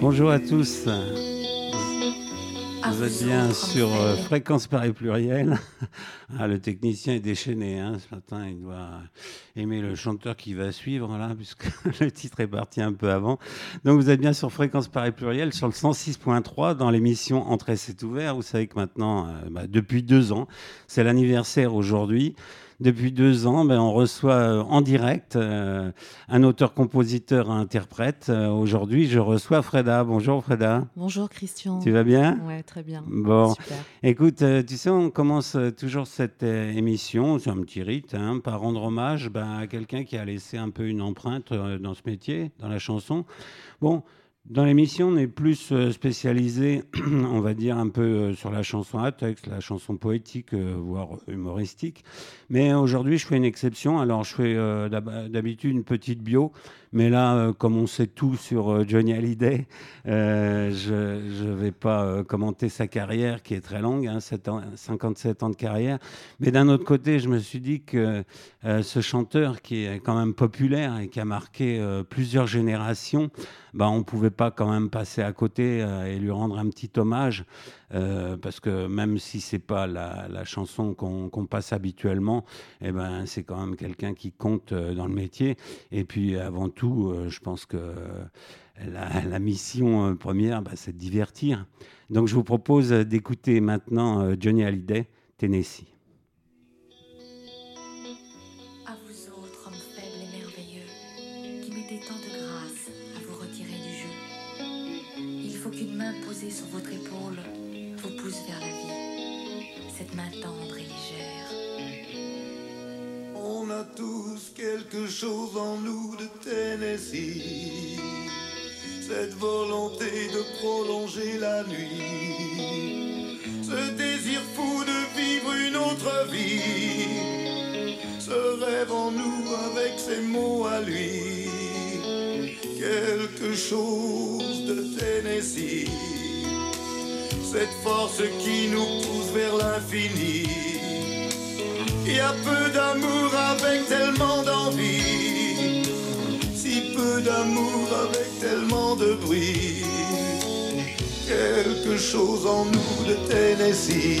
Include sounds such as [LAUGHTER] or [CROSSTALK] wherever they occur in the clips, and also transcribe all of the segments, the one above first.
Bonjour à tous. Vous êtes bien sur euh, Fréquence Paris Pluriel. [LAUGHS] Ah, le technicien est déchaîné hein, ce matin. Il doit aimer le chanteur qui va suivre, là, [LAUGHS] puisque le titre est parti un peu avant. Donc vous êtes bien sur Fréquence Paris Pluriel, sur le 106.3, dans l'émission Entrée, c'est ouvert. Vous savez que maintenant, euh, bah, depuis deux ans, c'est l'anniversaire aujourd'hui. Depuis deux ans, ben, on reçoit euh, en direct euh, un auteur-compositeur, interprète. Euh, aujourd'hui, je reçois Freda. Bonjour Freda. Bonjour Christian. Tu vas bien? Ouais, très bien. Bon, écoute, tu sais, on commence toujours cette émission, c'est un petit rite, hein, par rendre hommage ben, à quelqu'un qui a laissé un peu une empreinte dans ce métier, dans la chanson. Bon, dans l'émission, on est plus euh, spécialisé, [CLEARS THROAT] on va dire, un peu euh, sur la chanson à texte, la chanson poétique, euh, voire humoristique. Mais aujourd'hui, je fais une exception. Alors, je fais d'habitude une petite bio mais là, euh, comme on sait tout sur euh, Johnny Hallyday, euh, je ne vais pas commenter sa carrière qui est très longue, 57 hein, ans de carrière. Mais d'un autre côté, je me suis dit que ce chanteur qui est quand même populaire et qui a marqué plusieurs générations, bah, on ne pouvait pas quand même passer à côté et lui rendre un petit hommage. Euh, parce que même si c'est pas la, chanson qu'on passe habituellement, eh ben, c'est quand même quelqu'un qui compte euh, dans le métier. Et puis avant tout, euh, je pense que la, mission première, bah, c'est de divertir. Donc je vous propose d'écouter maintenant Johnny Hallyday, Tennessee. Tous quelque chose en nous de Tennessee. Cette volonté de prolonger la nuit. Ce désir fou de vivre une autre vie. Ce rêve en nous avec ses mots à lui. Quelque chose de Tennessee. Cette force qui nous pousse vers l'infini il y a peu d'amour avec tellement d'envie. Si peu d'amour avec tellement de bruit. Quelque chose en nous de Tennessee.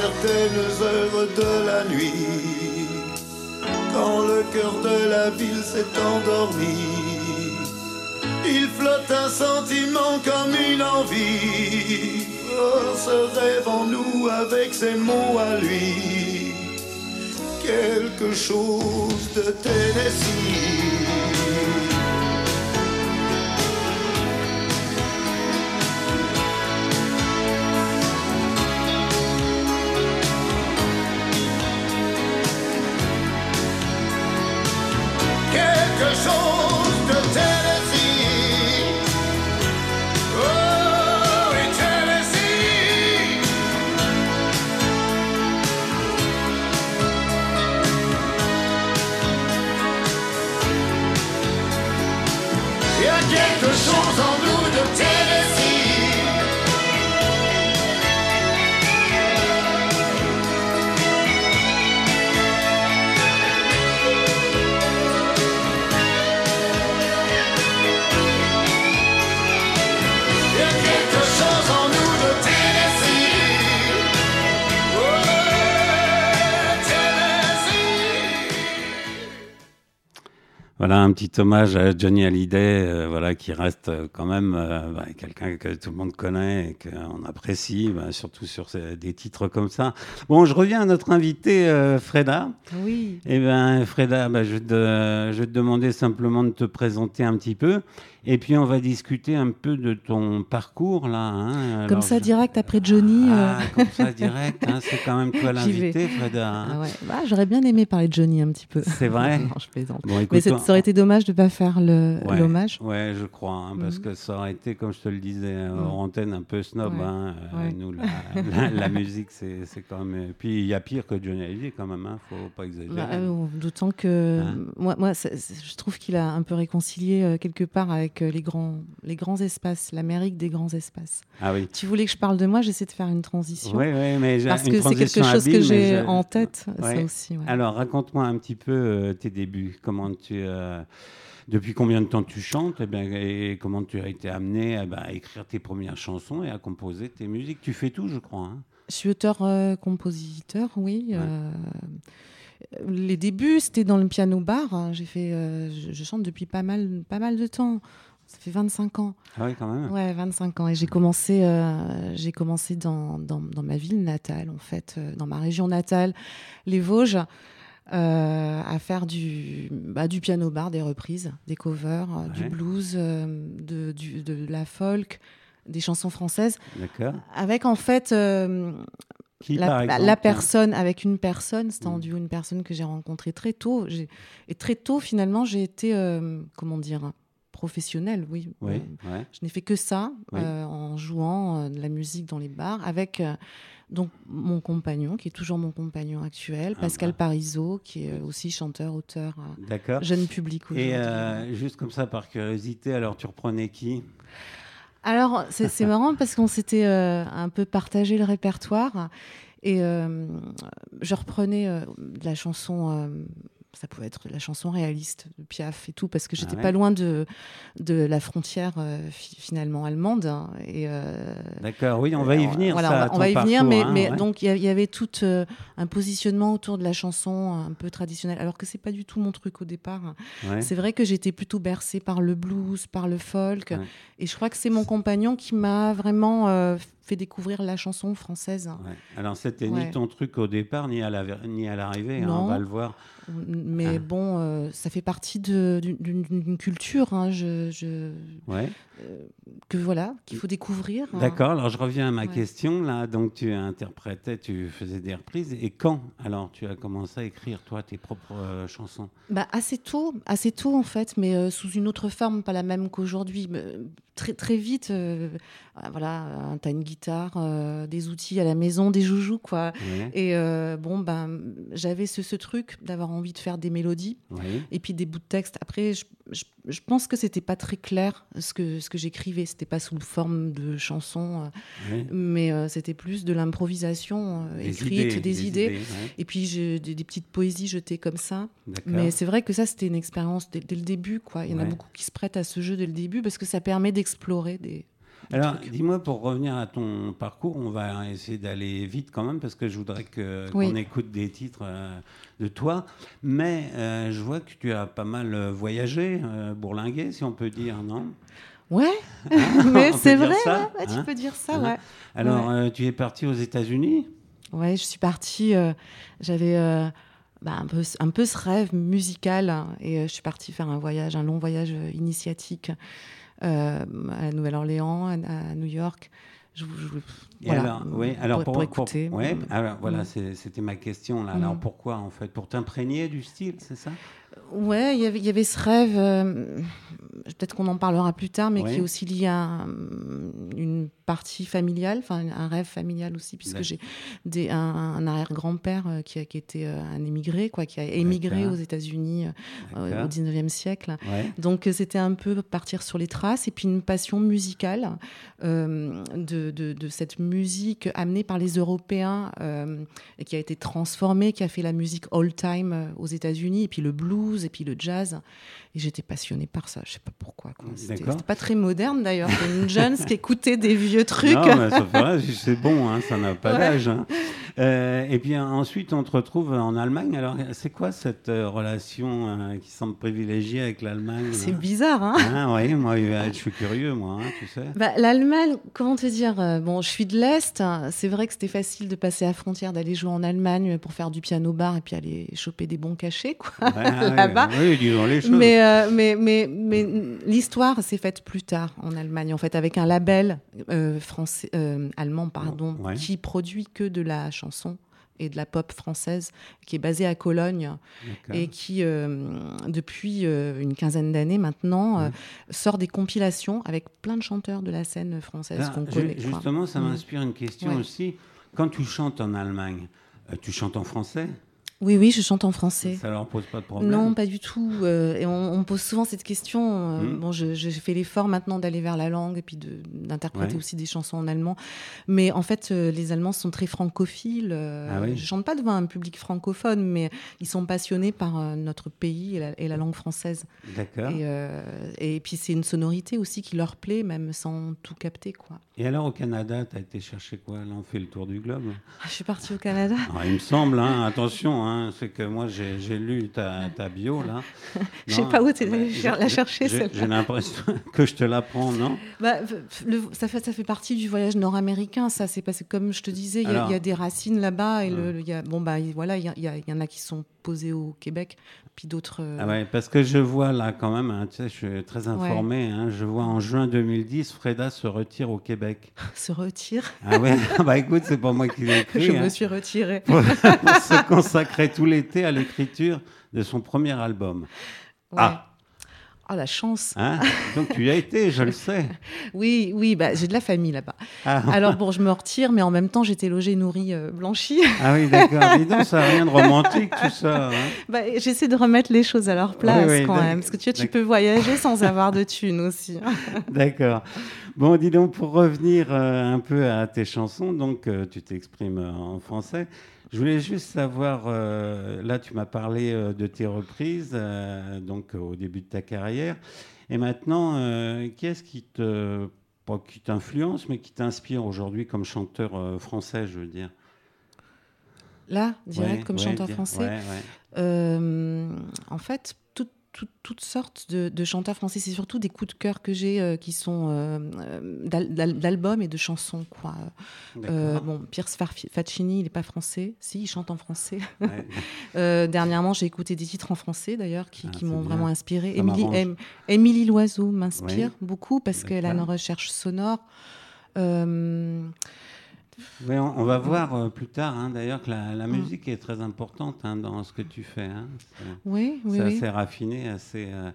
certaines heures de la nuit, quand le cœur de la ville s'est endormi, il flotte un sentiment comme une envie. Oh, ce rêve en nous avec ses mots à lui, quelque chose de Tennessee. Voilà un petit hommage à Johnny Hallyday, voilà qui reste quand même bah, quelqu'un que tout le monde connaît et qu'on apprécie, bah, surtout sur des titres comme ça. Bon, je reviens à notre invité Freda. Oui. Eh bien, Freda, bah, je, vais te, je vais te demander simplement de te présenter un petit peu. Et puis on va discuter un peu de ton parcours là. Hein. Comme ça, direct après Johnny. Ah, euh. Comme ça, direct. Hein. C'est quand même toi [LAUGHS] l'invité, Freda. Hein. Ah ouais. J'aurais bien aimé parler de Johnny un petit peu. C'est vrai. [LAUGHS] non, je plaisante. Mais ça aurait été dommage de ne pas faire l'hommage. Ouais, je crois, parce mhm. que ça aurait été, comme je te le disais, en mhm. antenne un peu snob. Euh, nous, [LAUGHS] la, musique, c'est quand même. Puis il y a pire que Johnny Hallyday quand même. Faut pas exagérer. Bah, euh, d'autant que moi, moi je trouve qu'il a un peu réconcilié quelque part avec les grands, les grands espaces, l'Amérique des grands espaces. Ah oui. Tu voulais que je parle de moi, j'essaie de faire une transition. Oui, oui, mais parce que c'est quelque chose que j'ai en tête, ça aussi. Alors, raconte-moi un petit peu euh, tes débuts. Comment tu, euh, depuis combien de temps tu chantes et, eh bien, et comment tu as été amené eh ben, à écrire tes premières chansons et à composer tes musiques? Tu fais tout, je crois. Hein. je suis auteur-compositeur, oui les débuts, c'était dans le piano bar. Hein. J'ai fait, euh, je, chante depuis pas mal, pas mal de temps. Ça fait 25 ans. Ah oui, quand même. Ouais, 25 ans. Et j'ai commencé, euh, j'ai commencé dans, dans, ma ville natale, en fait, euh, dans ma région natale, les Vosges, à faire du, bah, du piano bar, des reprises, des covers, du blues, de, du, de la folk, des chansons françaises. D'accord. Avec en fait la, personne avec une personne, c'était en mm. duo une personne que j'ai rencontrée très tôt. Et très tôt, finalement, j'ai été, euh, comment dire, professionnelle, oui. oui Je n'ai fait que ça, euh, en jouant euh, de la musique dans les bars, avec donc mon compagnon, qui est toujours mon compagnon actuel, ah Pascal bah. Parisot, qui est aussi chanteur, auteur, jeune public. Et juste comme ça, par curiosité, alors tu reprenais qui? Alors, c'est marrant parce qu'on s'était euh, un peu partagé le répertoire et euh, je reprenais euh, la chanson ça pouvait être la chanson réaliste de Piaf et tout, parce que j'étais ah pas loin de, de la frontière euh, finalement allemande. Hein, et euh, D'accord, oui, on va y venir. Voilà, on, va, y venir, mais, hein, mais donc il y, avait tout euh, un positionnement autour de la chanson un peu traditionnelle, alors que c'est pas du tout mon truc au départ. C'est vrai que j'étais plutôt bercée par le blues, par le folk, et je crois que c'est mon compagnon qui m'a vraiment fait découvrir la chanson française. Alors c'était ni ton truc au départ, ni à l'arrivée, hein, on va le voir. Mais ah. bon, euh, ça fait partie d'une culture. Hein, je, ouais. Euh, que voilà, qu'il faut découvrir. Hein. D'accord. Alors je reviens à ma question là. Donc tu interprétais, tu faisais des reprises. Et quand alors tu as commencé à écrire toi tes propres euh, chansons? Bah assez tôt, assez tôt en fait, mais sous une autre forme, pas la même qu'aujourd'hui. Très très vite, voilà, as une guitare, des outils à la maison, des joujoux quoi. Et bon ben j'avais ce, ce truc d'avoir envie de faire des mélodies et puis des bouts de texte. Après, je, je, pense que c'était pas très clair ce que, ce que j'écrivais. C'était pas sous forme de chansons, euh, mais euh, c'était plus de l'improvisation euh, écrite, des, idées. Et puis des, des, petites poésies jetées comme ça. Mais c'est vrai que ça, c'était une expérience dès, dès, le début. Quoi. Il y en a beaucoup qui se prêtent à ce jeu dès le début parce que ça permet d'explorer des, alors, dis-moi, pour revenir à ton parcours, on va essayer d'aller vite quand même, parce que je voudrais qu'on écoute des titres euh, de toi. Mais euh, je vois que tu as pas mal euh, voyagé, bourlingué, si on peut dire, non? Ouais, hein [LAUGHS] mais c'est vrai, ça, tu hein? peux dire ça, hein? ouais. Alors, tu es parti aux États-Unis? Ouais, je suis partie, j'avais bah, un, peu, un peu ce rêve musical, et je suis partie faire un voyage, un long voyage initiatique euh, à la Nouvelle-Orléans, à, New York. Je, voilà, alors, oui, alors pour, écouter. ouais, alors, voilà, mm. c'était ma question là. Alors mm. pourquoi en fait? Pour t'imprégner du style, c'est ça? Ouais, il y avait ce rêve, euh, peut-être qu'on en parlera plus tard, mais qui est aussi lié à une partie familiale, enfin un rêve familial aussi, puisque j'ai un, un arrière-grand-père euh, qui, qui était euh, un émigré, quoi, qui a émigré aux États-Unis au 19e siècle. Donc c'était un peu partir sur les traces, et puis une passion musicale de, de, de, cette musique amenée par les Européens, et qui a été transformée, qui a fait la musique old-time aux États-Unis, et puis le blues et puis le jazz. Et j'étais passionnée par ça. Je sais pas pourquoi. C'était pas très moderne d'ailleurs. une jeune qui écoutait des vieux [LAUGHS] trucs. Non, c'est bon, hein, ça n'a pas d'âge. Hein. Euh, et puis ensuite, on te retrouve en Allemagne. Alors, c'est quoi cette euh, relation euh, qui semble privilégiée avec l'Allemagne C'est bizarre, hein, hein Oui, moi, je suis curieux, moi, hein, tu sais. Bah, L'Allemagne, comment te dire Bon, je suis de l'Est. C'est vrai que c'était facile de passer à la frontière, d'aller jouer en Allemagne pour faire du piano bar et puis aller choper des bons cachets, quoi, [LAUGHS] là-bas. Oui, disons les choses. Mais, mais, mais, mais l'histoire s'est faite plus tard en Allemagne, en fait, avec un label français, allemand, pardon, qui produit que de la chanson et de la pop française, qui est basée à Cologne et qui, euh, depuis euh, une quinzaine d'années maintenant, euh, sort des compilations avec plein de chanteurs de la scène française qu'on connaît. Justement, ça m'inspire une question aussi. Quand tu chantes en Allemagne, tu chantes en français? Oui, oui, je chante en français. Ça leur pose pas de problème Non, pas du tout. Euh, et on, pose souvent cette question. Euh, hmm. Bon, je, fais l'effort maintenant d'aller vers la langue et puis d'interpréter aussi des chansons en allemand. Mais en fait, euh, les Allemands sont très francophiles. Ah oui. Je chante pas devant un public francophone, mais ils sont passionnés par notre pays et la, langue française. D'accord. Et, et, puis c'est une sonorité aussi qui leur plaît, même sans tout capter, quoi. Et alors au Canada, tu as été chercher quoi Là, on fait le tour du globe? Ah, je suis partie au Canada. Ah, il me semble, hein, attention, hein, c'est que moi j'ai lu ta, ta, bio là. [LAUGHS] je sais pas où tu es allé la chercher celle J'ai l'impression [LAUGHS] que je te l'apprends, non? Bah, ça, fait, ça fait partie du voyage nord-américain, ça. C'est parce que comme je te disais, il y, a des racines là-bas et le, y a, bon bah voilà, il y, y, en a qui sont au Québec, puis d'autres. Ah ouais, parce que je vois là quand même, hein, tu sais, je suis très informé. Hein, je vois en juin 2010, Freda se retire au Québec. [LAUGHS] se retire Ah ouais, [LAUGHS] bah écoute, c'est pas moi qui l'ai [LAUGHS] écrit. je me hein. suis retiré. pour, se consacrer tout l'été à l'écriture de son premier album. Ah Oh, la chance hein? Donc tu y as été, je le sais. [LAUGHS] oui, oui, bah, j'ai de la famille là-bas. Ah. Alors bon, je me retire, mais en même temps, j'étais logée, nourrie, euh, blanchie. ah oui, d'accord. Dis donc, ça n'a rien de romantique, tout ça. Hein. bah, J'essaie de remettre les choses à leur place quand même. Parce que tu, vois, tu peux voyager sans avoir de thunes aussi. [LAUGHS] d'accord. Bon, dis donc, pour revenir euh, un peu à tes chansons, donc euh, tu t'exprimes en français. Je voulais juste savoir, euh, là tu m'as parlé euh, de tes reprises, euh, donc au début de ta carrière, et maintenant, qu'est-ce qui te, pas qui t'influence, mais qui t'inspire aujourd'hui comme chanteur français, je veux dire? Là, direct comme chanteur français? en fait, toutes sortes de, chanteurs français. C'est surtout des coups de cœur que j'ai euh, qui sont euh, euh, d'albums et de chansons. Quoi. bon, Pierce Faccini, il n'est pas français. Si, il chante en français. [LAUGHS] dernièrement, j'ai écouté des titres en français, d'ailleurs qui, ah, m'ont vraiment inspiré. Émilie, Loiseau m'inspire beaucoup parce qu'elle a une recherche sonore on, va voir euh, plus tard, hein, d'ailleurs, que la, mm. musique est très importante hein, dans ce que tu fais. Hein. Oui, oui. C'est oui. assez raffiné, assez. Euh,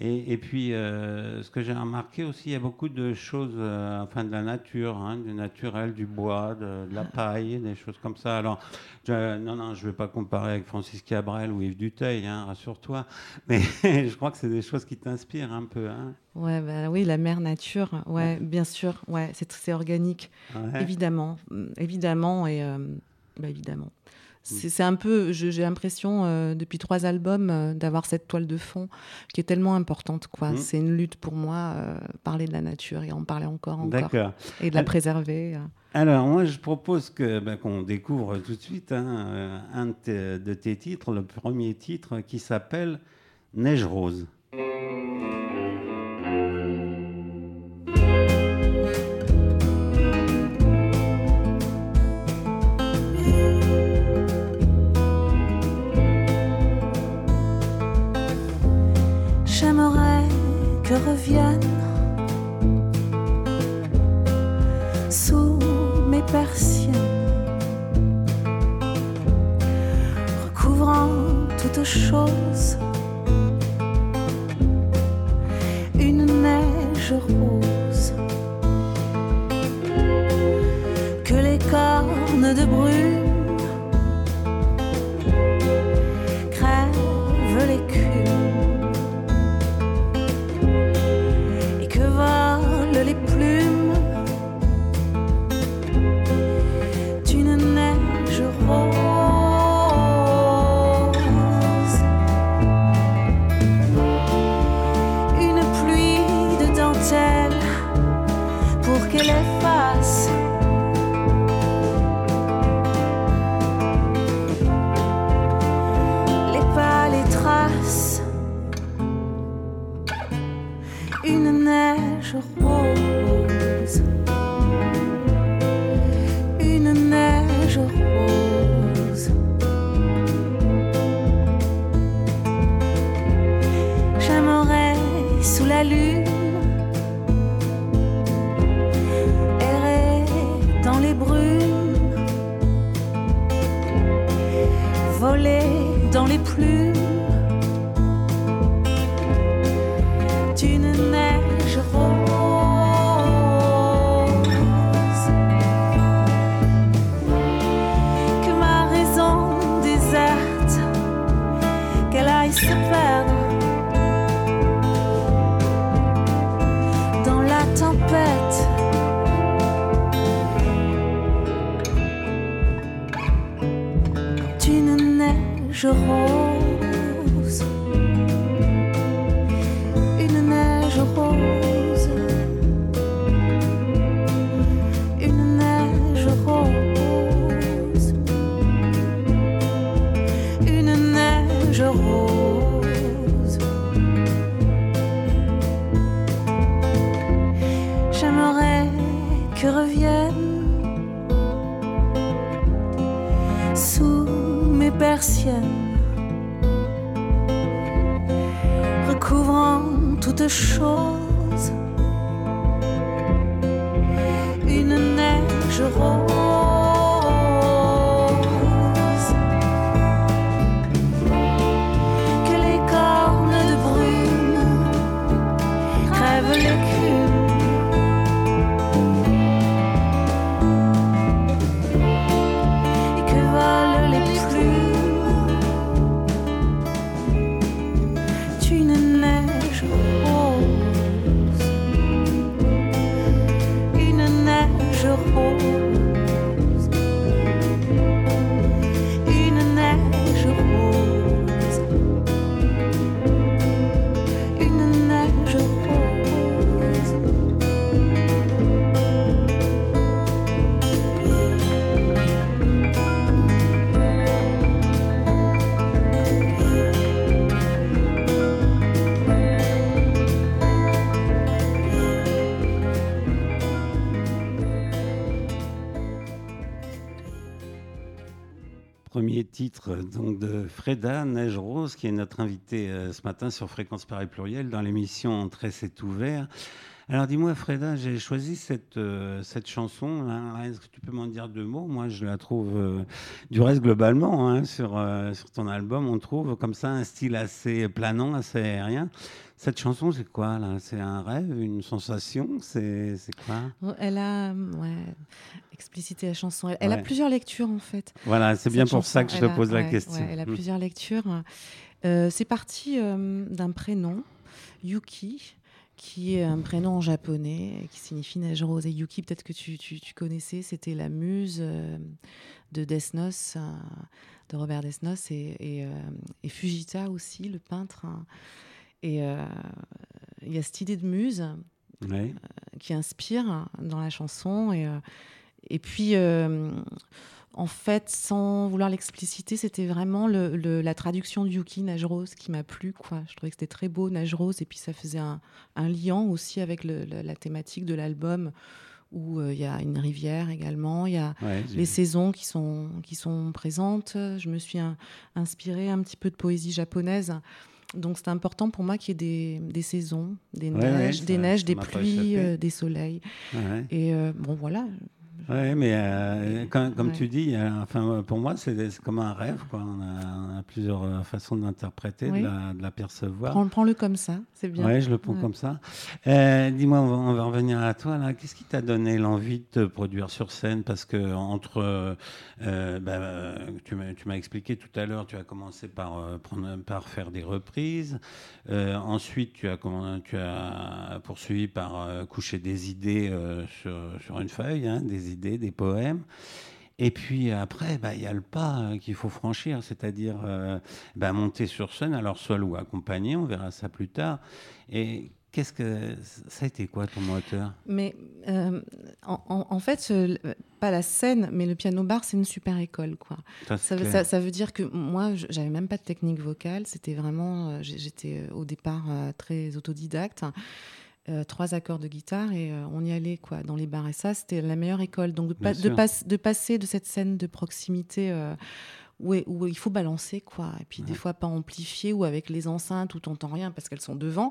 et, puis, euh, ce que j'ai remarqué aussi, il y a beaucoup de choses, euh, enfin de la nature, hein, du naturel, du bois, de, la paille, des choses comme ça. Alors, non, non, je ne vais pas comparer avec Francis Cabrel ou Yves Duteil, hein, rassure-toi. Mais [LAUGHS] je crois que c'est des choses qui t'inspirent un peu. Hein. Ouais, bah, oui, la mère nature, ouais, bien sûr, ouais, c'est organique, évidemment, évidemment, et euh, bah, évidemment. C'est un peu, j'ai l'impression, euh, depuis trois albums, euh, d'avoir cette toile de fond qui est tellement importante. quoi. Mm. C'est une lutte pour moi, euh, parler de la nature et en parler encore, encore. Et de la préserver. Alors, moi, je propose que ben, qu'on découvre tout de suite hein, un de tes titres, le premier titre qui s'appelle Neige rose. Sous mes persiennes, recouvrant toutes choses. Une neige rose donc de Freda Neige Rose, qui est notre invitée euh, ce matin sur Fréquence Paris Pluriel dans l'émission Entrée c'est ouvert. Alors dis-moi Freda, j'ai choisi cette, euh, cette chanson. Est-ce que tu peux m'en dire deux mots? Moi je la trouve, euh, du reste globalement, hein, sur, euh, sur ton album, on trouve comme ça un style assez planant, assez aérien. Cette chanson, c'est quoi là? C'est un rêve, une sensation? C'est quoi? Elle a euh, ouais, explicité la chanson. Elle, elle a plusieurs lectures en fait. Voilà, c'est bien pour ça que je te a- pose la question. elle a Mm. plusieurs lectures. C'est parti d'un prénom, Yuki, qui est un prénom en japonais qui signifie neige rose. Et Yuki, peut-être que tu, tu- tu connaissais, c'était la muse euh, de Note, euh, de Robert et, et, euh, et Fujita aussi, le peintre. hein. Et euh, il y a cette idée de muse Ouais. qui inspire dans la chanson. Et, et puis, euh, en fait, sans vouloir l'expliciter, c'était vraiment le- le- la traduction de Yuki, Nage Rose, qui m'a plu. Quoi. Je trouvais que c'était très beau, Nage Rose. Et puis, ça faisait un, un lien aussi avec le- la thématique de l'album, où euh, il y a une rivière également. Il y a Ouais, les saisons qui sont, qui sont présentes. Je me suis in- inspirée un petit peu de poésie japonaise. Donc c'est important pour moi qu'il y ait des, des saisons, des Ouais, ouais, neiges, ça- des, neiges pluies, euh, des soleils. Et euh, bon voilà, Ouais, mais euh, comme, comme Ouais. tu dis, euh, enfin, pour moi, c'est comme un rêve. Quoi. On, a, on a plusieurs euh, façons de l'interpréter, Oui. de la- de l'apercevoir. prends, prends-le comme ça, c'est bien. Oui, je le prends Ouais. comme ça. Euh, Dis-moi, on va, on va revenir à toi. Qu'est-ce qui t'a donné l'envie de te produire sur scène? Parce que entre, euh, euh, bah, euh, tu m'as expliqué tout à l'heure, tu as commencé par, euh, prendre, par faire des reprises. Euh, ensuite, tu as, comment- tu as poursuivi par euh, coucher des idées euh, sur, sur une feuille, hein, des idées, des poèmes. Et puis après, bah, il y a le pas euh, qu'il faut franchir, c'est-à-dire euh, bah, monter sur scène, alors seul ou accompagné, on verra ça plus tard. Et qu'est-ce que ça a été quoi ton moteur? Mais euh, en, fait, pas la scène, mais le piano bar, c'est une super école, quoi. Ça, Ça, veut- clair. ça- ça veut dire que moi, j'avais même pas de technique vocale. C'était vraiment, euh, j'étais au départ très autodidacte. Trois accords de guitare et on y allait quoi dans les bars. Et ça c'était la meilleure école. Donc de, de, de passer de cette scène de proximité où, où, il faut balancer, quoi. Et puis des fois pas amplifier ou avec les enceintes où t'entends rien parce qu'elles sont devant.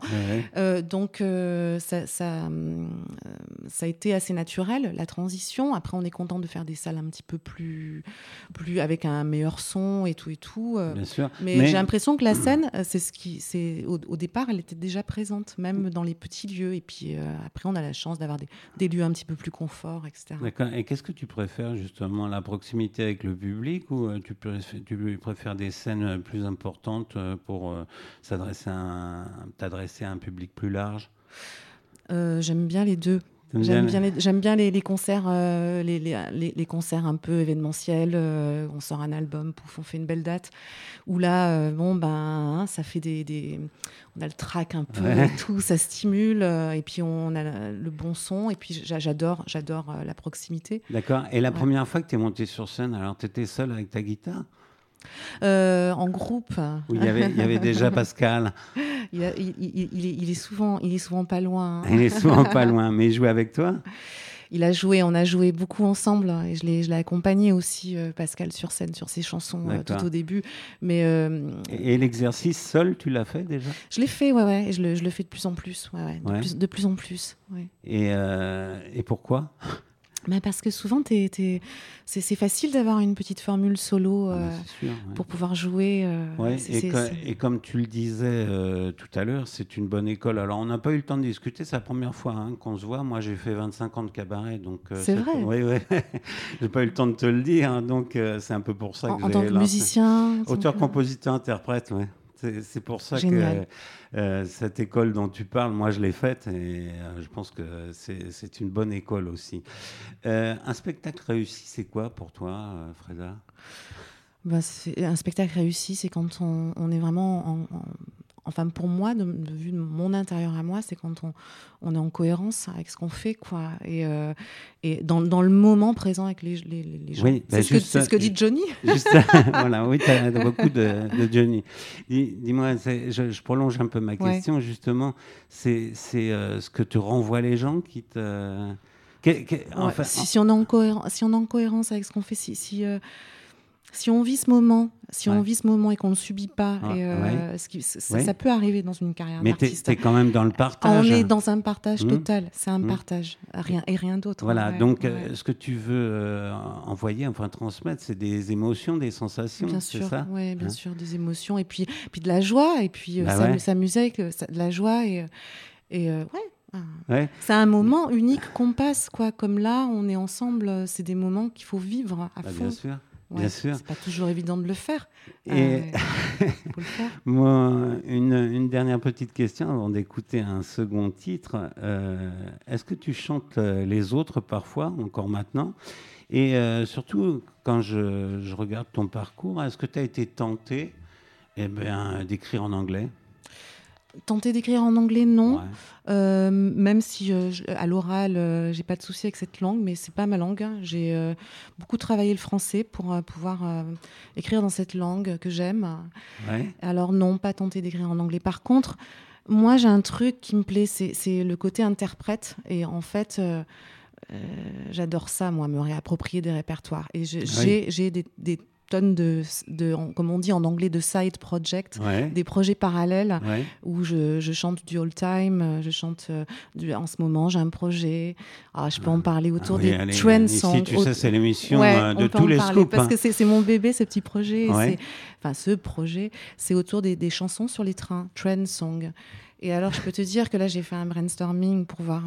Euh, donc euh, ça, ça, euh, ça, a été assez naturel la transition. Après, on est content de faire des salles un petit peu plus, plus avec un meilleur son et tout et tout. Bien sûr. Mais, j'ai l'impression que la scène, c'est ce qui, c'est au, départ, elle était déjà présente, même dans les petits lieux. Et puis après, on a la chance d'avoir des, des, lieux un petit peu plus confort, etc. D'accord. Et qu'est-ce que tu préfères justement, la proximité avec le public ou tu peux tu préfères des scènes plus importantes euh, pour euh, s'adresser t'adresser à un public plus large? Euh, J'aime bien les deux. J'aime bien, les, j'aime bien les, concerts, les, les, concerts un peu événementiels. on sort un album, pouf, on fait une belle date. Où là, bon ben, hein, ça fait des, on a le track un peu, tout, ça stimule. et puis on a le bon son. Et puis j'adore, j'adore la proximité. D'accord. Et la première fois que tu es monté sur scène, alors tu étais seul avec ta guitare? Euh, en groupe. il y avait, il y avait déjà Pascal. [LAUGHS] Il, il, est, souvent, il est souvent pas loin. Il est souvent pas [LAUGHS] loin, mais il jouait avec toi? Il a joué, on a joué beaucoup ensemble et je l'ai, je l'ai accompagné aussi, euh, Pascal, sur scène, sur ses chansons euh, tout au début. Mais, et, l'exercice seul, tu l'as fait déjà? Je l'ai fait, ouais, ouais, et je le, je le fais de plus en plus, ouais, ouais, de, Plus, de, plus, en plus. Et, et pourquoi? Bah, parce que souvent, c'est facile d'avoir une petite formule solo ah bah, euh, pour pouvoir jouer. Euh, et, comme tu le disais euh, tout à l'heure, c'est une bonne école. Alors, on n'a pas eu le temps de discuter, c'est la première fois hein, qu'on se voit. Moi, j'ai fait 25 ans de cabaret. donc C'est vrai Oui, oui. [LAUGHS] j'ai pas eu le temps de te le dire. Hein, donc, c'est un peu pour ça que En, en tant que musicien Auteur, compositeur, interprète, oui. C'est pour ça que euh, cette école dont tu parles, moi je l'ai faite et euh, je pense que c'est une bonne école aussi. Euh, un spectacle réussi, c'est quoi pour toi, Freda? Bah, Un spectacle réussi, c'est quand on, on, est vraiment en, enfin pour moi, de, vue de mon intérieur à moi, c'est quand on, on, est en cohérence avec ce qu'on fait, quoi, et, euh, et dans, dans, le moment présent avec les, les, les gens. Oui, c'est bah, ce, ce, que dit Johnny. Juste, [LAUGHS] voilà, oui, tu as, beaucoup de, de Johnny. Dis-moi, je, je, prolonge un peu ma question, justement, c'est euh, ce que te renvoient les gens qui te... enfin, si, si, on est en cohérence, si on est en cohérence avec ce qu'on fait, si... si euh, si on vit ce moment, si on vit ce moment et qu'on ne le subit pas, et, euh, ce qui, ça, peut arriver dans une carrière d'artiste. Mais tu es, quand même dans le partage. On est dans un partage mmh. total, c'est un mmh. partage, rien, et rien d'autre. Voilà, donc euh, ce que tu veux euh, envoyer, enfin transmettre, c'est des émotions, des sensations, bien sûr, ça Oui, bien hein sûr, des émotions, et puis, puis de la joie, et puis bah s'amuser avec de la joie, et, et ouais, C'est un moment unique qu'on passe, quoi. Comme là, on est ensemble, c'est des moments qu'il faut vivre à bah, fond. Bien sûr. Bien sûr. C'est pas toujours évident de le faire. Et euh, [LAUGHS] Moi, une, une, dernière petite question avant d'écouter un second titre. Euh, est-ce que tu chantes euh, les autres parfois, encore maintenant? Et surtout, quand je, je, regarde ton parcours, est-ce que tu as été tenté eh ben, d'écrire en anglais? Tenter d'écrire en anglais, non. Euh, même si euh, à l'oral, euh, j'ai pas de souci avec cette langue, mais c'est pas ma langue. Hein. J'ai beaucoup travaillé le français pour pouvoir écrire dans cette langue que j'aime. Alors non, pas tenter d'écrire en anglais. Par contre, moi j'ai un truc qui me plaît, c'est le côté interprète. Et en fait, j'adore ça, moi, me réapproprier des répertoires. Et j'ai des, des tonnes de, de, comme on dit en anglais, de side projects, des projets parallèles où je, je, chante du all time, euh, je chante euh, du, en ce moment, j'ai un projet. Ah, je peux en parler autour ah des allez, trend songs. tu sais, c'est l'émission euh, de tous les scoops. Parce hein. que c'est mon bébé, ce petit projet. Enfin, ce projet, c'est autour des, des, chansons sur les trains, trend songs. Et alors, je peux te dire que là, j'ai fait un brainstorming pour voir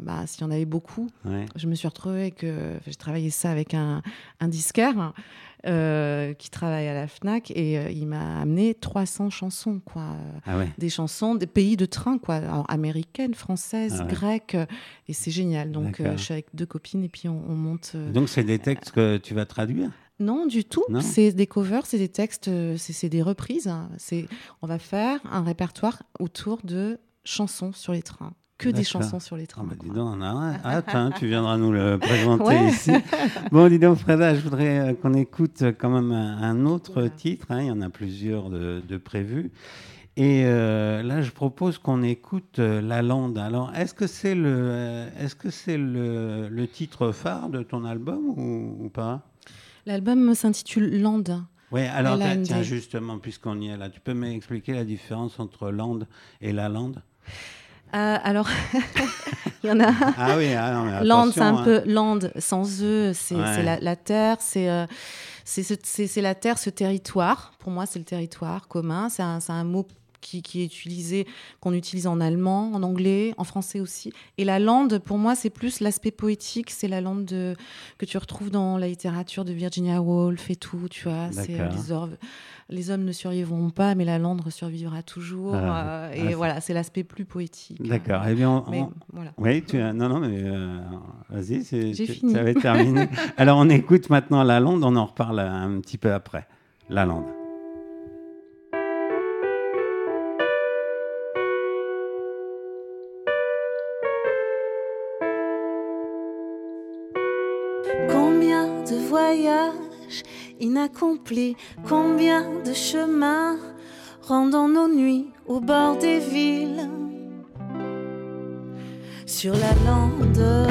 bah, s'il y en avait beaucoup. Je me suis retrouvée que j'ai travaillé ça avec un, un disquaire. Euh, qui travaille à la FNAC et euh, il m'a amené 300 chansons, quoi. Ah des chansons des pays de train, quoi. américaines, françaises, ah grecques. Euh, et c'est génial. Donc, je suis avec deux copines et puis on, monte. Donc, c'est des textes que tu vas traduire? Non, du tout. C'est des covers, c'est des textes, c'est des reprises. C'est, on va faire un répertoire autour de chansons sur les trains que des chansons sur les trains. Ah bah, dis donc, on a [LAUGHS] hâte, hein, tu viendras nous le [LAUGHS] présenter ici. Bon, dis donc, Freda, je voudrais euh, qu'on écoute quand même un, autre titre. Hein, il y en a plusieurs de, prévus. Et euh, là, je propose qu'on écoute euh, La Lande. Alors, est-ce que c'est le, est-ce que c'est le, le titre phare de ton album ou, ou pas? L'album s'intitule Land. Oui, alors tiens, justement, puisqu'on y est là, tu peux m'expliquer la différence entre Lande et La Lande? Euh, alors, [LAUGHS] il y en a. Ah oui, ah Land, c'est un hein. peu land sans e, c'est Ouais. la, la terre, c'est euh, c'est ce- c'est c'est la terre, ce territoire. Pour moi, c'est le territoire commun. C'est un, c'est un mot qui, qui est utilisé, qu'on utilise en allemand, en anglais, en français aussi. Et la lande, pour moi, c'est plus l'aspect poétique. C'est la lande de- que tu retrouves dans la littérature de Virginia Woolf et tout. Tu vois, c'est euh, les, hommes ne survivront pas, mais la lande survivra toujours. Ah, euh, ah, et c'est- voilà, c'est l'aspect plus poétique. D'accord. Eh bien, on- Mais on- voilà. Oui, tu as... non, non, mais euh, vas-y, ça avait terminé. [LAUGHS] Alors, on écoute maintenant La Lande, on en reparle un petit peu après. La Lande. Inaccomplis, combien de chemins rendant nos nuits au bord des villes, sur la lande.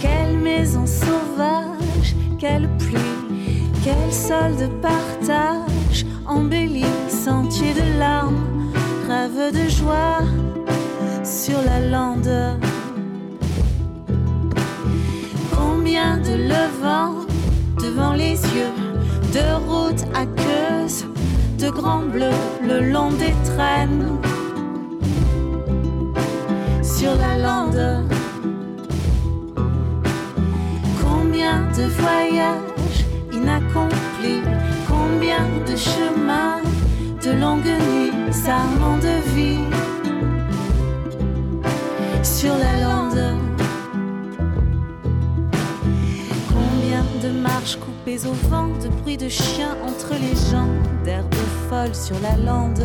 Quelle maison sauvage, quelle pluie, quel sol de partage, embelli, sentier de larmes, rêve de joie, sur la lande. Combien de levants devant les yeux, de routes aqueuses, de grands bleus le long des traînes. Sur la lande, combien de voyages inaccomplis, combien de chemins, de longues nuits, sarments de vie. Coupées au vent, de bruits de chiens entre les gens, d'herbes folles sur la lande.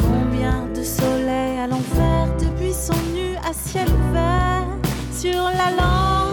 Combien de soleil à l'envers, de buissons nus à ciel ouvert sur la lande.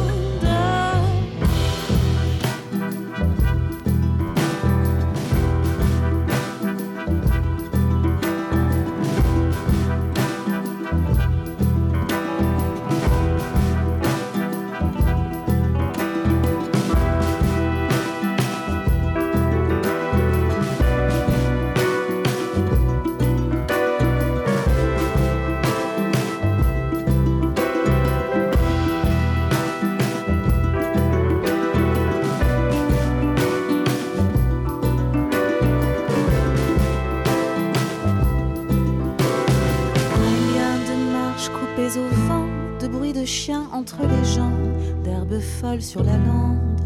Entre les gens, d'herbes folles sur la lande.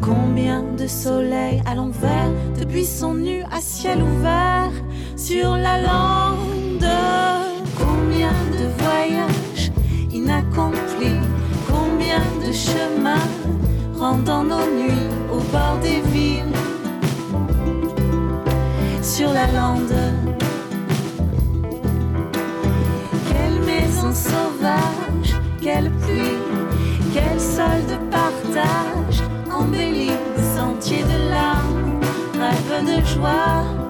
Combien de soleil à l'envers, de buissons nus à ciel ouvert sur la lande. Combien de voyages inaccomplis, combien de chemins rendant nos nuits au bord des villes sur la lande. Quelle maison sauvage, de joie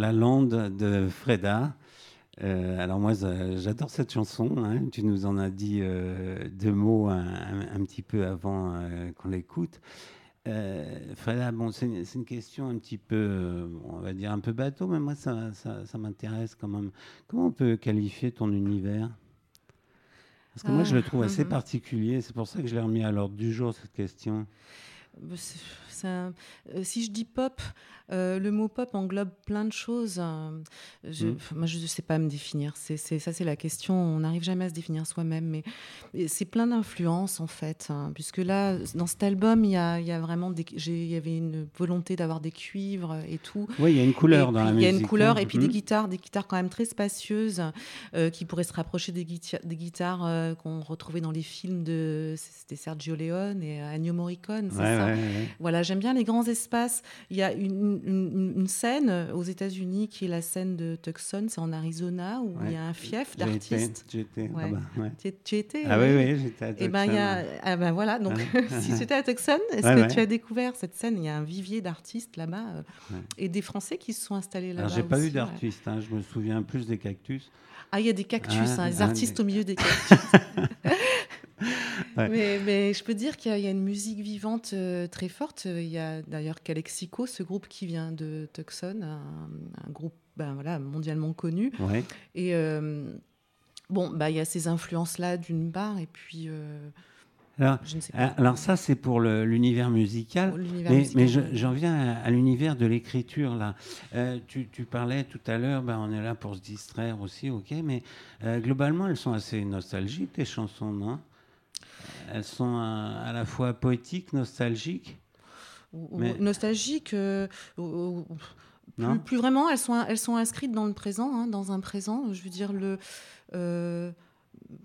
la lande de Freda. alors moi, j'adore cette chanson. Hein. Tu nous en as dit deux mots un, petit peu avant qu'on l'écoute. Freda, bon, c'est une, question un petit peu, on va dire un peu bateau, mais moi, ça, ça m'intéresse quand même. Comment on peut qualifier ton univers? Parce que moi, je le trouve assez ah, particulier. C'est pour ça que je l'ai remis à l'ordre du jour, cette question. Bah, euh, si je dis pop, euh, le mot pop englobe plein de choses. Hein. Je, mm. Moi, je ne sais pas me définir. C'est, ça, c'est la question. On n'arrive jamais à se définir soi-même. Mais c'est plein d'influences, en fait. Hein. puisque là, dans cet album, il y a, y a, vraiment des, il y avait une volonté d'avoir des cuivres et tout. Oui, il y a une couleur dans la musique. Il y a une couleur. Et puis des mm. guitares, des guitares quand même très spacieuses, euh, qui pourraient se rapprocher des, des guitares qu'on retrouvait dans les films de c'était Sergio Leone et Ennio Morricone. C'est ça? voilà, j'aime bien les grands espaces. Il y a une, scène aux États-Unis qui est la scène de Tucson, c'est en Arizona, où il y a un fief d'artistes. J'étais. Ah bah, tu, étais Ah oui, oui, j'étais à Tucson. Et ben, il y a, ah ben voilà, donc [LAUGHS] si tu étais à Tucson, est-ce que tu as découvert cette scène? Il y a un vivier d'artistes là-bas euh, et des Français qui se sont installés là-bas. J'ai pas eu d'artistes, hein, je me souviens plus des cactus. Ah, il y a des cactus, hein, des artistes au milieu des [LAUGHS] cactus. [LAUGHS] mais, je peux dire qu'il y, a une musique vivante euh, très forte. Il y a d'ailleurs Calexico, ce groupe qui vient de Tucson, un, groupe ben, voilà, mondialement connu. Et euh, bon, bah, il y a ces influences-là d'une part, et puis. Euh, alors, alors, ça, c'est pour l'univers musical. mais, j'en viens à, l'univers de l'écriture. là. tu, parlais tout à l'heure, ben, on est là pour se distraire aussi, ok, mais globalement, elles sont assez nostalgiques, tes chansons, non? Elles sont à, la fois poétiques, nostalgiques. Mais... Nostalgiques, euh, plus, vraiment, elles sont, elles sont inscrites dans le présent, hein, dans un présent. Je veux dire, le. Euh,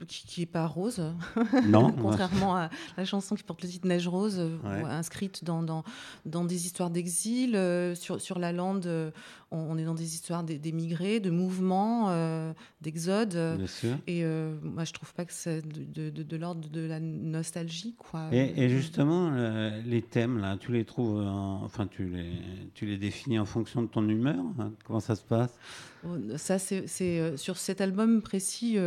qui n'est pas rose, [LAUGHS] non, [LAUGHS] contrairement à la chanson qui porte le titre Neige rose, euh, inscrite dans, dans, dans, des histoires d'exil. sur, sur la lande, on, est dans des histoires d'émigrés, de mouvements, euh, d'exode. Et euh, moi, je trouve pas que c'est de, de, l'ordre de la nostalgie. Quoi. Et, justement, les thèmes, là, tu les trouves, enfin, tu les, tu les définis en fonction de ton humeur hein Comment ça se passe? Ça, c'est euh, sur cet album précis,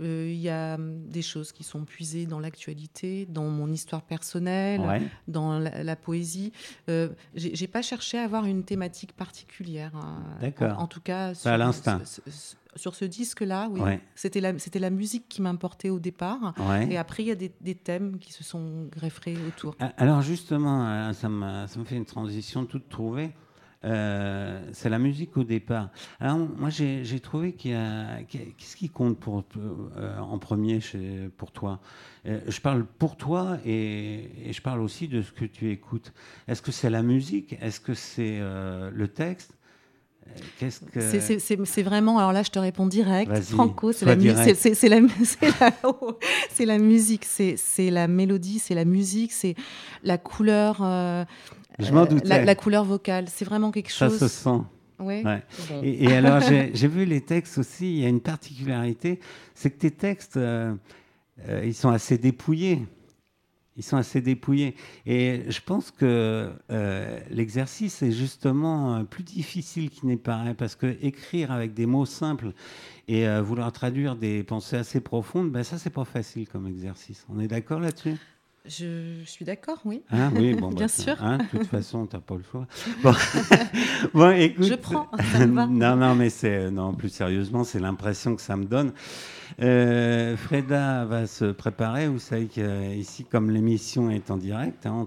il y a hum, des choses qui sont puisées dans l'actualité, dans mon histoire personnelle, dans la, poésie. Euh, J'ai pas cherché à avoir une thématique particulière. D'accord. En, tout cas, sur, à l'instinct. Sur ce disque-là, oui. C'était la, la musique qui m'importait au départ. Et après, il y a des, des, thèmes qui se sont greffés autour. Alors justement, euh, ça me, ça me fait une transition toute trouvée. Euh, c'est la musique au départ. Alors moi j'ai trouvé qu'il y a qu'est-ce qui compte pour euh, en premier chez, pour toi? je parle pour toi et, je parle aussi de ce que tu écoutes. Est-ce que c'est la musique? Est-ce que c'est le texte? C'est vraiment, alors là je te réponds direct, Franco, c'est la, la, la, musique, c'est la mélodie, c'est la musique, c'est la couleur, euh, la, couleur vocale, c'est vraiment quelque chose. Ça se sent. Ouais. Et, alors [LAUGHS] j'ai vu les textes aussi, il y a une particularité, c'est que tes textes, euh, euh, ils sont assez dépouillés. Ils sont assez dépouillés. Et je pense que euh, l'exercice est justement euh, plus difficile qu'il n'est paraît, parce que écrire avec des mots simples et euh, vouloir traduire des pensées assez profondes, ben ça, c'est pas facile comme exercice. On est d'accord là-dessus? Je, suis d'accord, oui. Hein, oui, bon, [LAUGHS] bien bah, sûr. Hein, de toute [LAUGHS] façon, tu n'as pas le choix. Bon, [LAUGHS] écoute. Je prends. Ça me va. non, non, mais c'est non, plus sérieusement, c'est l'impression que ça me donne. Euh, Freda va se préparer. Vous savez qu'ici, comme l'émission est en direct, hein,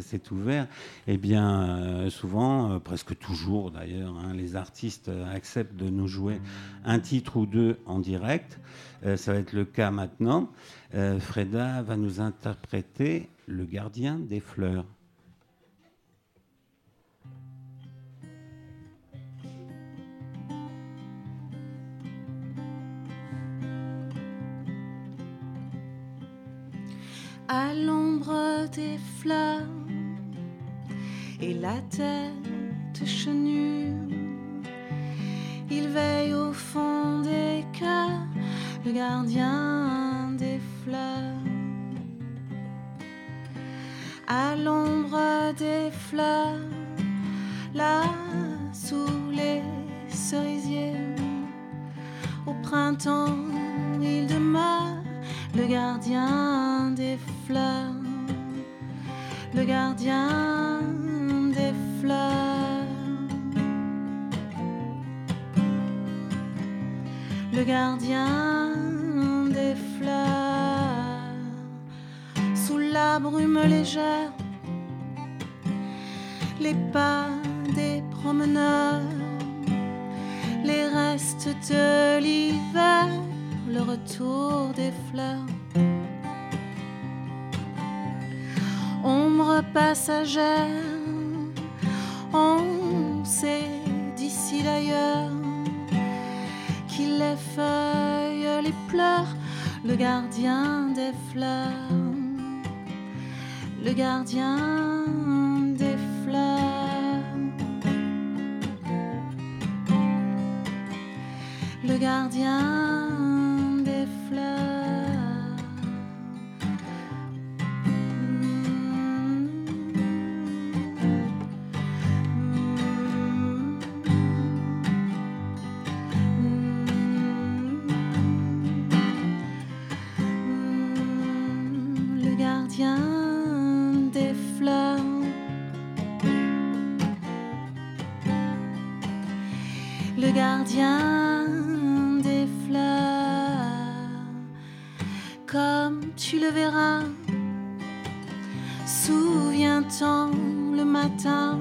c'est ouvert, eh bien, euh, souvent, euh, presque toujours d'ailleurs, hein, les artistes acceptent de nous jouer un titre ou deux en direct. ça va être le cas maintenant. Freda va nous interpréter Le gardien des fleurs. à l'ombre des fleurs et la tête chenue. Il veille au fond des cœurs, le gardien À l'ombre des fleurs, là sous les cerisiers, printemps, il demeure le gardien des fleurs, le gardien des fleurs, le gardien brume légère, les pas des promeneurs. Les restes de l'hiver, le retour des fleurs. Ombre passagère, on sait d'ici d'ailleurs qu'il les feuilles, les pleurs, le gardien des fleurs, le gardien des fleurs. le gardien Le gardien des fleurs, comme tu le verras. Souviens-t'en le matin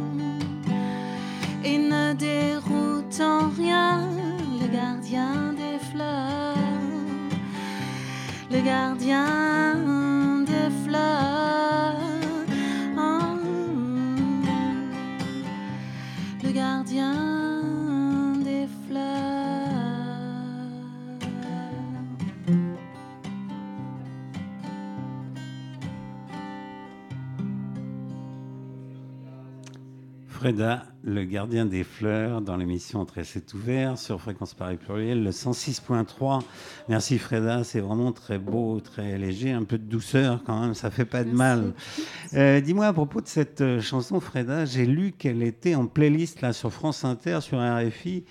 et ne déroute en rien le gardien des fleurs, le gardien Freda, le gardien des fleurs, dans l'émission Entre c'est ouvert sur Fréquence Paris Pluriel, le 106.3. Merci Freda, c'est vraiment très beau, très léger, un peu de douceur quand même, ça fait pas de mal. Euh, Dis-moi à propos de cette euh, chanson, Freda, j'ai lu qu'elle était en playlist là sur France Inter, sur RFI.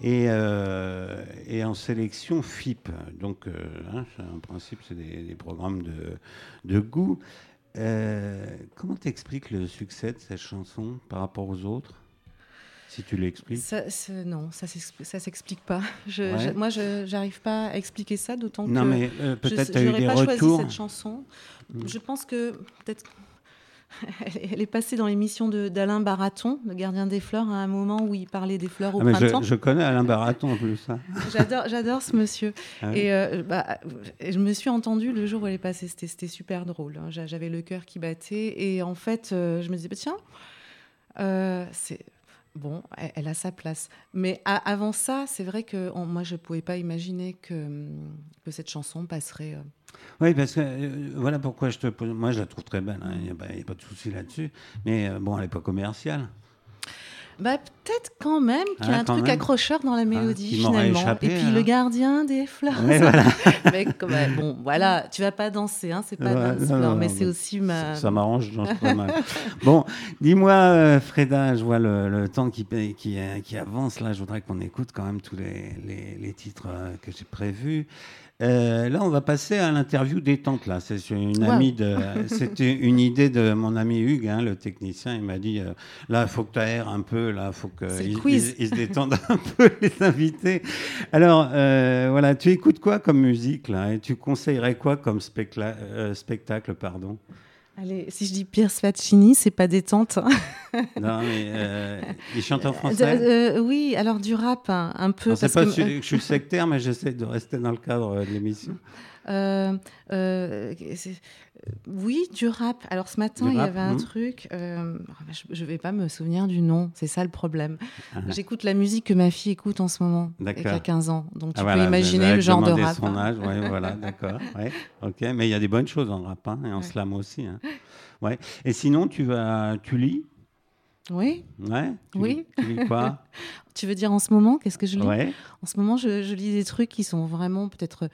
Et, euh, et en sélection FIP. Donc, euh, hein, en principe, c'est des, des programmes de, de goût. Euh, comment t'expliques le succès de cette chanson par rapport aux autres Si tu l'expliques? Ça, non, ça ça s'explique pas. Je, Ouais. je- moi, je n'arrive pas à expliquer ça, d'autant Non, que mais euh, peut-être tu as eu des pas retours. choisi cette chanson. Mm. Je pense que peut-être [LAUGHS] elle est passée dans l'émission d'Alain Baraton, le gardien des fleurs, à un moment où il parlait des fleurs au Ah, mais printemps. je, je connais Alain Baraton en plus. hein. [LAUGHS] J'adore, j'adore ce monsieur. Ah. Et euh, bah, et je me suis entendue le jour où elle est passée. C'était, super drôle. hein. J'a- J'avais le cœur qui battait. Et en fait, euh, je me disais, bah, tiens, euh, c'est. Bon, elle, elle a sa place. Mais a- avant ça, c'est vrai que on- moi, je ne pouvais pas imaginer que, que cette chanson passerait. Oui, parce que euh, voilà pourquoi je te pose. Moi, je la trouve très belle, hein, il n'y a, pas- a de souci là-dessus. Mais euh, bon, elle n'est pas commerciale. Bah, peut-être quand même qu'il y a Ah, un truc même. accrocheur dans la mélodie, il m'aurait finalement. échappé, Et puis hein. le gardien des fleurs. Voilà. [LAUGHS] Mais comme, euh, bon, voilà, tu vas pas danser, hein, c'est pas Ouais, dance non, non, mais c'est aussi ma. Ça, ça m'arrange, je danse pas mal. [LAUGHS] Bon, dis-moi, euh, Freda, je vois le, le temps qui, qui, euh, qui avance. Là, je voudrais qu'on écoute quand même tous les, les, les titres que j'ai prévus. Euh, là, on va passer à l'interview détente. Là, c'est une Wow. amie de. [LAUGHS] C'était une idée de mon ami Hugues, hein, le technicien. Il m'a dit euh, là, il faut que tu aères un peu. Là, il faut qu'ils ils, ils se détendent un [LAUGHS] peu les invités. Alors, euh, voilà, tu écoutes quoi comme musique là? Et tu conseillerais quoi comme euh, spectacle, pardon? Allez, si je dis Pierre Faccini, c'est pas détente. hein. Non, mais euh, il chante en De- français. euh, oui, alors du rap, hein, un peu. C'est parce pas que, je, je suis sectaire, mais j'essaie de rester dans le cadre euh, de l'émission. Euh, euh, euh, oui, du rap. Alors ce matin, Du il y avait un hmm. truc. euh, je, ne vais pas me souvenir du nom. C'est ça le problème. Ah. J'écoute la musique que ma fille écoute en ce moment, qui a D'accord. 15 ans. Donc tu Ah, peux voilà, imaginer le genre de rap. son hein. âge, ouais, voilà, d'accord. Ouais, ok, mais il y a des bonnes choses en rap hein, et en Ouais. slam aussi. hein. Ouais. Et sinon, tu vas, tu lis, Oui. ouais. Tu Oui. lis- Tu lis quoi? [LAUGHS] Tu veux dire en ce moment? Qu'est-ce que je lis? Ouais. En ce moment, je, je lis des trucs qui sont vraiment peut-être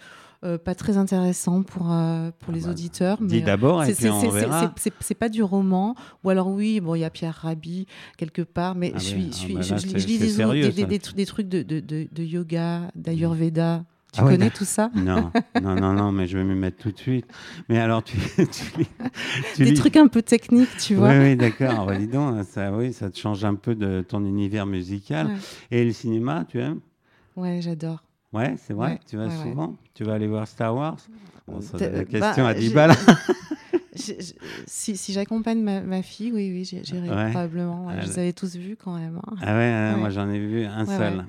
euh, pas très intéressants pour, euh, pour Ah les bah, auditeurs. Dis euh, d'abord et puis on verra. c'est- pas du roman. Ou alors, oui, bon, il y a Pierre Rabhi quelque part, mais Ah je, suis, ah bah lis- je des, sérieux, des, trucs de, de, de, de yoga, d'ayurveda. Tu ah connais tout ça? Non, non, non, non, mais je vais me mettre tout de suite. Mais alors, tu, [LAUGHS] tu, Des trucs un peu techniques, tu vois. Oui, oui, d'accord. Bah, dis donc, ça, oui, ça te change un peu de ton univers musical. Et le cinéma, tu aimes? Ouais, j'adore. Ouais, c'est vrai. tu vas souvent. Tu vas aller voir Star Wars. Bon, ça, la bah, question à 10 balles. [LAUGHS] [LAUGHS] si, si j'accompagne ma, fille, oui, oui, j'irai probablement. je les avais tous vus quand même. Hein. Ah ouais, moi j'en ai vu un seul.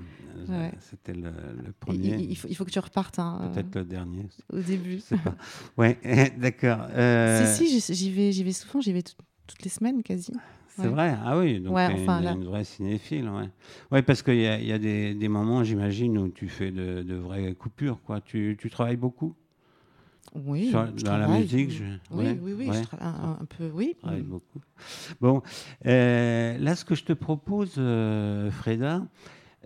C'était le, premier. Il, faut, il, faut, que tu repartes. Hein, Peut-être le dernier. Au début. Je sais pas. Ouais, [LAUGHS] d'accord. Euh... Si, si, j'y vais, vais souvent, j'y vais toutes les semaines quasi. C'est vrai, ah oui, donc ouais, enfin, une, une, vraie cinéphile. Ouais, ouais parce qu'il y a, y a des, des, moments, j'imagine, où tu fais de, de, vraies coupures. Quoi. Tu, tu travailles beaucoup? Oui, dans la musique, je... oui, oui, oui, je travaille un, peu, oui. Je beaucoup. Bon, euh, là, ce que je te propose, euh, Freda,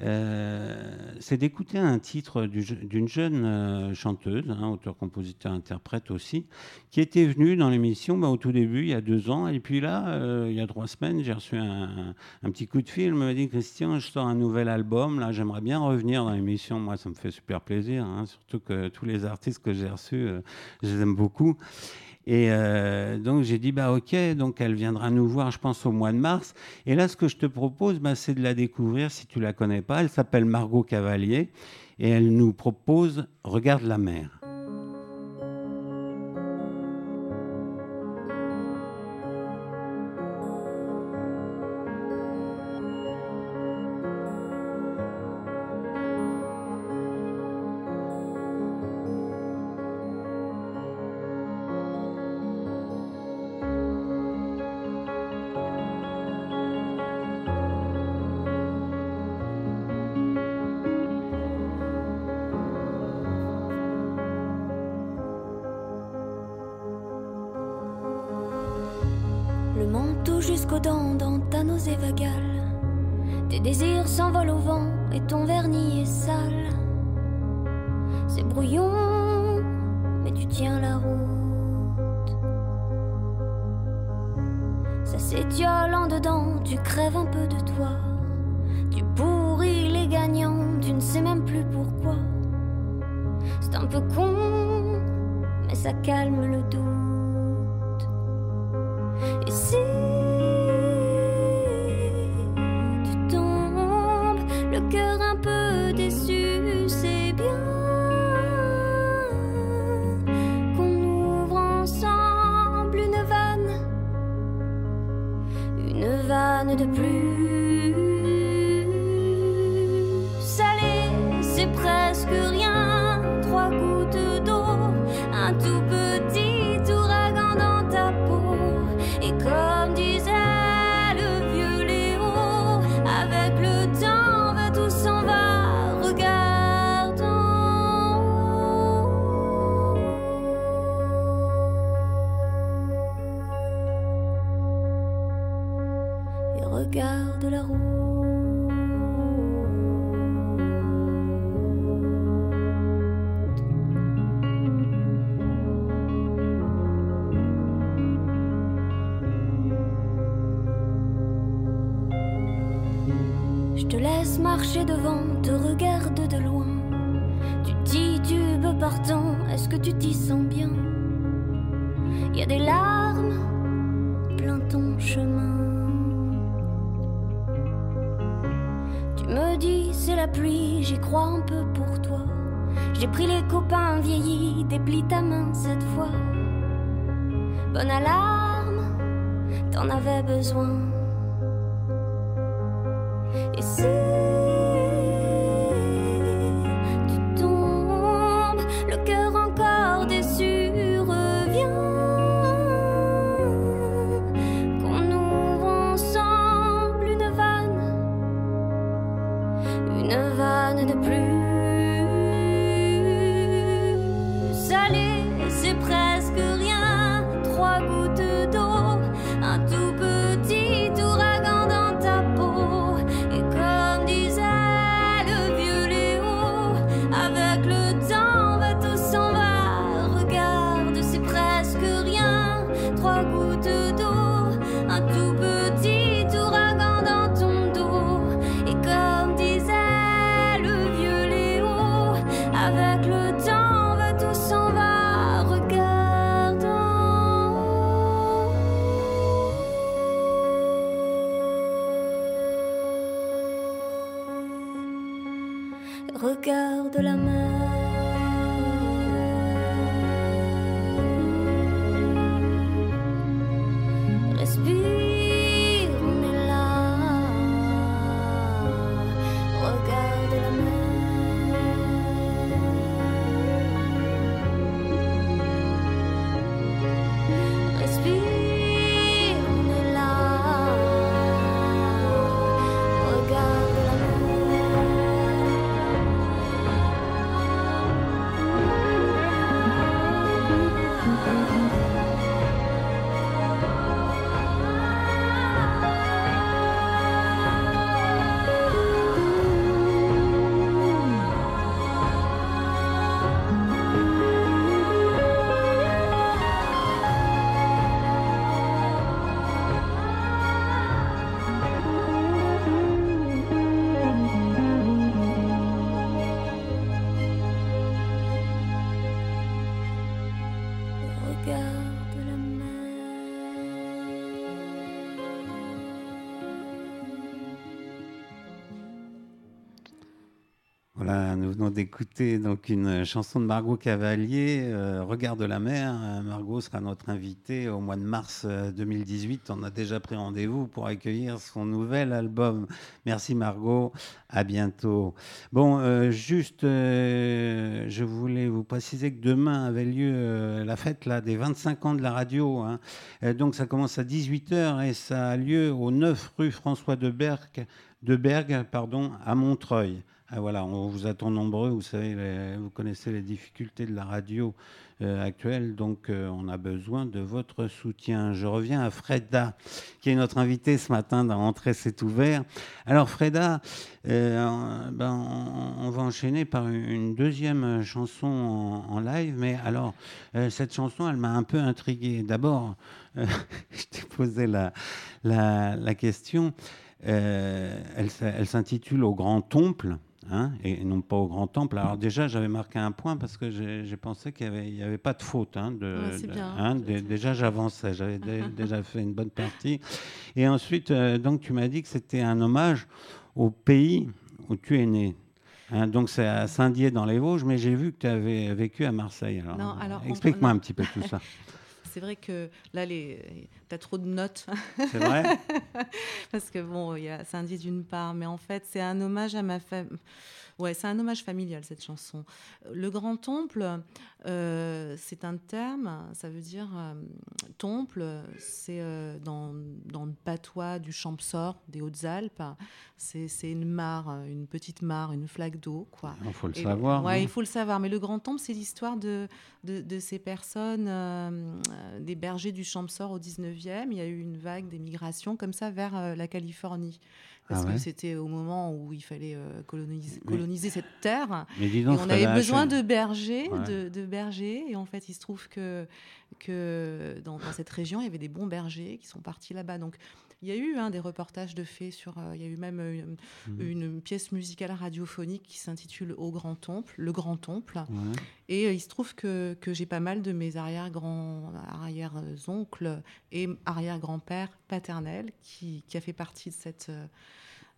euh, c'est d'écouter un titre d'une jeune euh, chanteuse, hein, auteur, compositeur, interprète aussi, qui était venue dans l'émission bah, au tout début, il y a deux ans. Et puis là, euh, il y a trois semaines, j'ai reçu un, petit coup de fil. Elle m'a dit Christian, je sors un nouvel album. Là, j'aimerais bien revenir dans l'émission. Moi, ça me fait super plaisir. Hein, surtout que tous les artistes que j'ai reçus, je les aime beaucoup. Et euh, donc j'ai dit bah ok, donc elle viendra nous voir, je pense au mois de mars. Et là, ce que je te propose, bah, c'est de la découvrir si tu la connais pas. Elle s'appelle Margot Cavalier et elle nous propose Regarde la mer. jusqu'aux dans ta nausée vagale. Tes désirs s'envolent au vent et ton vernis est sale. C'est brouillon, mais tu tiens la route. Ça s'étiole en dedans, tu crèves un peu de toi. Marcher devant, te regarde de loin. Tu titubes partant, est-ce que tu t'y sens bien? Y a des larmes plein ton chemin. Tu me dis c'est la pluie, j'y crois un peu pour toi. J'ai pris les copains vieillis, déplie ta main cette fois. Bonne alarme, t'en avais besoin. Et that I know. D'écouter donc une chanson de Margot Cavalier, euh, Regarde la mer. Euh, Margot sera notre invitée au mois de mars 2018. Euh, On a déjà pris rendez-vous pour accueillir son nouvel album. Merci Margot, à bientôt. Bon, juste, je voulais vous préciser que demain avait lieu la fête là, des 25 ans de la radio. Hein. donc ça commence à 18h et ça a lieu au 9 rue François de de Berg pardon, à Montreuil. Ah, voilà, on vous attend nombreux. Vous savez, vous connaissez les difficultés de la radio euh, actuelle, donc euh, on a besoin de votre soutien. Je reviens à Freda, qui est notre invité ce matin dans Entrée c'est ouvert. Alors Freda, euh, ben, on, va enchaîner par une deuxième chanson en, live, mais alors cette chanson, elle m'a un peu intrigué. D'abord, [LAUGHS] je t'ai posé la, la, la question. elle, elle s'intitule Au Grand Temple. Hein, et non pas au Grand Temple. Alors déjà, j'avais marqué un point parce que j'ai pensé qu'il n'y avait, pas de faute. Hein, de, hein, déjà, j'avançais, j'avais [LAUGHS] déjà fait une bonne partie. Et ensuite, euh, donc, tu m'as dit que c'était un hommage au pays où tu es né. donc c'est à Saint-Dié dans les Vosges, mais j'ai vu que tu avais vécu à Marseille. Alors, explique-moi un petit peu tout ça. [LAUGHS] C'est vrai que là, les... tu as trop de notes. C'est vrai [LAUGHS] Parce que bon, il y a Saint-Dié d'une part, mais en fait, c'est un hommage à ma famille. Ouais, c'est un hommage familial, cette chanson. Le grand temple, euh, c'est un terme, ça veut dire euh, temple, c'est euh, dans, dans, le patois du Champsor, des Hautes-Alpes. C'est une mare, une petite mare, une flaque d'eau. quoi. Il faut le savoir. Ouais, il faut le savoir. Mais le grand temple, c'est l'histoire de, de, de, ces personnes, des bergers du Champsor au 19e. Il y a eu une vague d'émigration comme ça vers la Californie parce ah que c'était au moment où il fallait euh, coloniser, cette terre. et on avait besoin de bergers, de, bergers, et en fait, il se trouve que, que dans, dans, cette région, il y avait des bons bergers qui sont partis là-bas. Donc, il y a eu hein, des reportages de faits sur. Euh, il y a eu même euh, mhm. une, pièce musicale radiophonique qui s'intitule Au Grand Temple, Le Grand Temple. Et euh, il se trouve que, que j'ai pas mal de mes arrière-grands, arrière-oncles et arrière-grand-père paternel qui, qui, a fait partie de cette.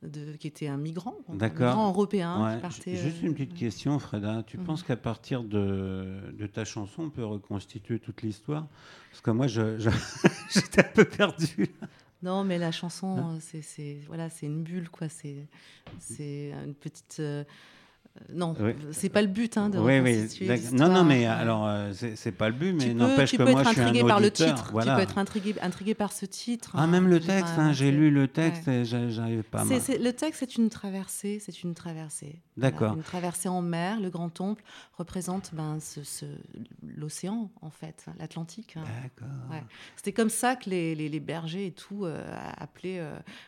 De, qui était un migrant, un migrant européen. Juste une petite question, Freda. Tu mhm. penses qu'à partir de, de, ta chanson, on peut reconstituer toute l'histoire? Parce que moi, [LAUGHS] j'étais je, un peu perdu. Non, mais la chanson, hein c'est voilà, c'est une bulle, quoi. C'est c'est une petite. Euh, euh, non, c'est pas le but hein, de oui, oui. Non, non, mais alors euh, c'est pas le but, mais n'empêche que moi je suis un auditeur. par le titre. Voilà. Tu peux être intrigué, intrigué par ce titre. Ah, même le texte. Hein, j'ai lu le texte et j'arrive pas. mal. le texte, c'est une traversée, c'est une traversée. D'accord. une traversée en mer. Le Grand Temple représente ben, ce, l'océan en fait, l'Atlantique. Hein. D'accord. C'était comme ça que les, les, bergers et tout euh, appelaient.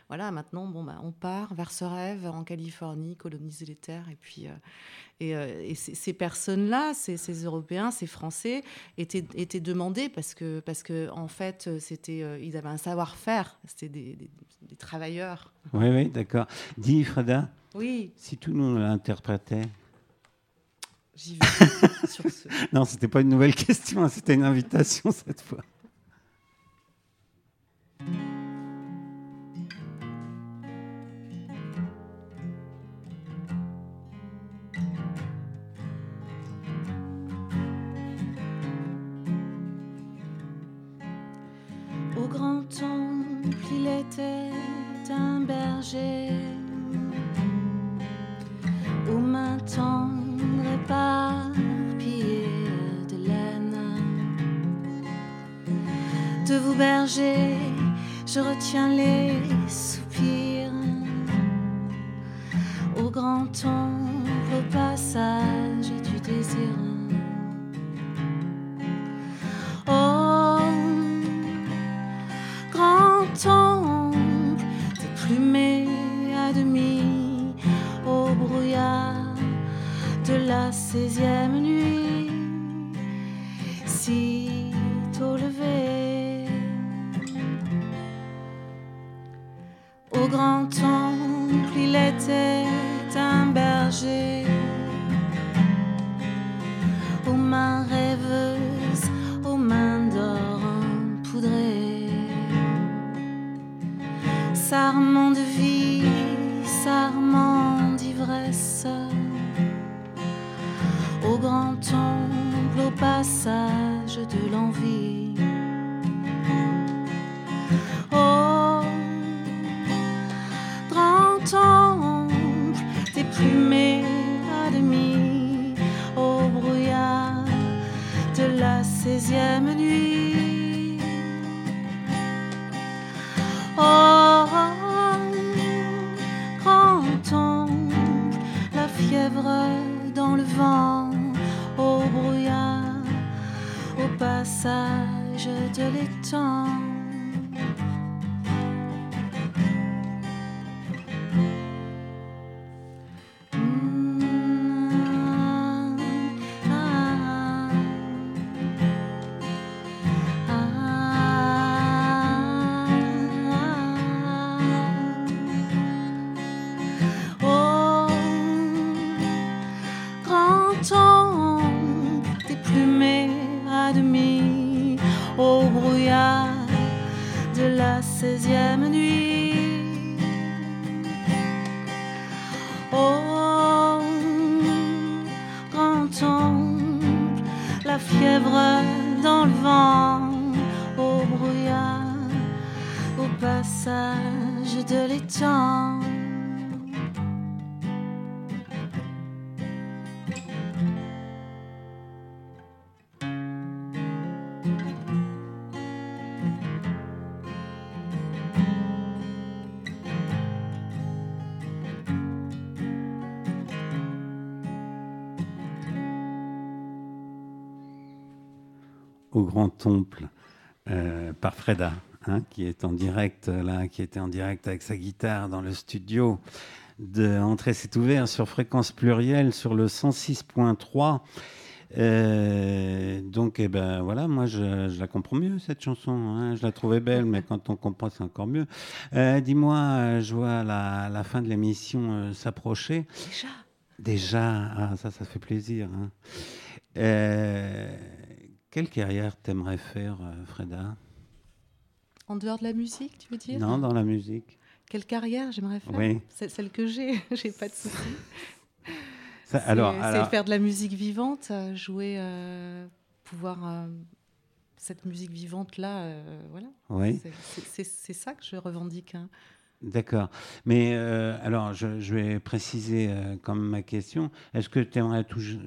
voilà, maintenant, bon, ben, on part vers ce rêve en Californie, coloniser les terres et puis euh, et, euh, ces personnes-là, ces, Européens, ces Français, étaient, étaient demandés parce que, parce que en fait, c'était, euh, ils avaient un savoir-faire. C'était des, travailleurs. Oui, oui, d'accord. Dis, Freda. Oui. Si tout nous l'interprétait. J'y vais. sur ce. [LAUGHS] Non, c'était pas une nouvelle question, c'était une invitation cette fois. Berger aux mains tendres éparpillées de laine. De vous, berger, je retiens les soupirs au grand ombre au passage du désir. De la seizième nuit, si tôt levé. Au grand temple, il était un berger aux mains rêveuses, aux mains d'or poudrées. Sarment de vie, passage de l'envie. Oh, grand temple déprimé à demi au brouillard de la 16e passage de l'étang. Dans le vent, au brouillard, au passage de l'étang. Au Grand Temple euh, par Freda, hein, qui est en direct là, qui était en direct avec sa guitare dans le studio de Entrée c'est ouvert sur fréquence plurielle sur le 106.3. Euh, donc, eh ben, voilà, moi, je, je la comprends mieux, cette chanson. hein. Je la trouvais belle, mais quand on comprend, c'est encore mieux. Euh, Dis-moi, euh, je vois la, la fin de l'émission euh, s'approcher. Déjà? Déjà, ah, ça, ça fait plaisir. hein. Quelle carrière t'aimerais faire, euh, Freda? En dehors de la musique, tu veux dire? Non, dans la musique. Quelle carrière j'aimerais faire? Oui. C'est celle que j'ai, [LAUGHS] j'ai pas de soucis. Ça, C'est- alors, faire de la musique vivante, euh, jouer, euh, pouvoir euh, cette musique vivante là, euh, voilà. oui, c'est ça que je revendique. hein. D'accord. Mais euh, alors, je, vais préciser euh, comme ma question. Est-ce que tu aimerais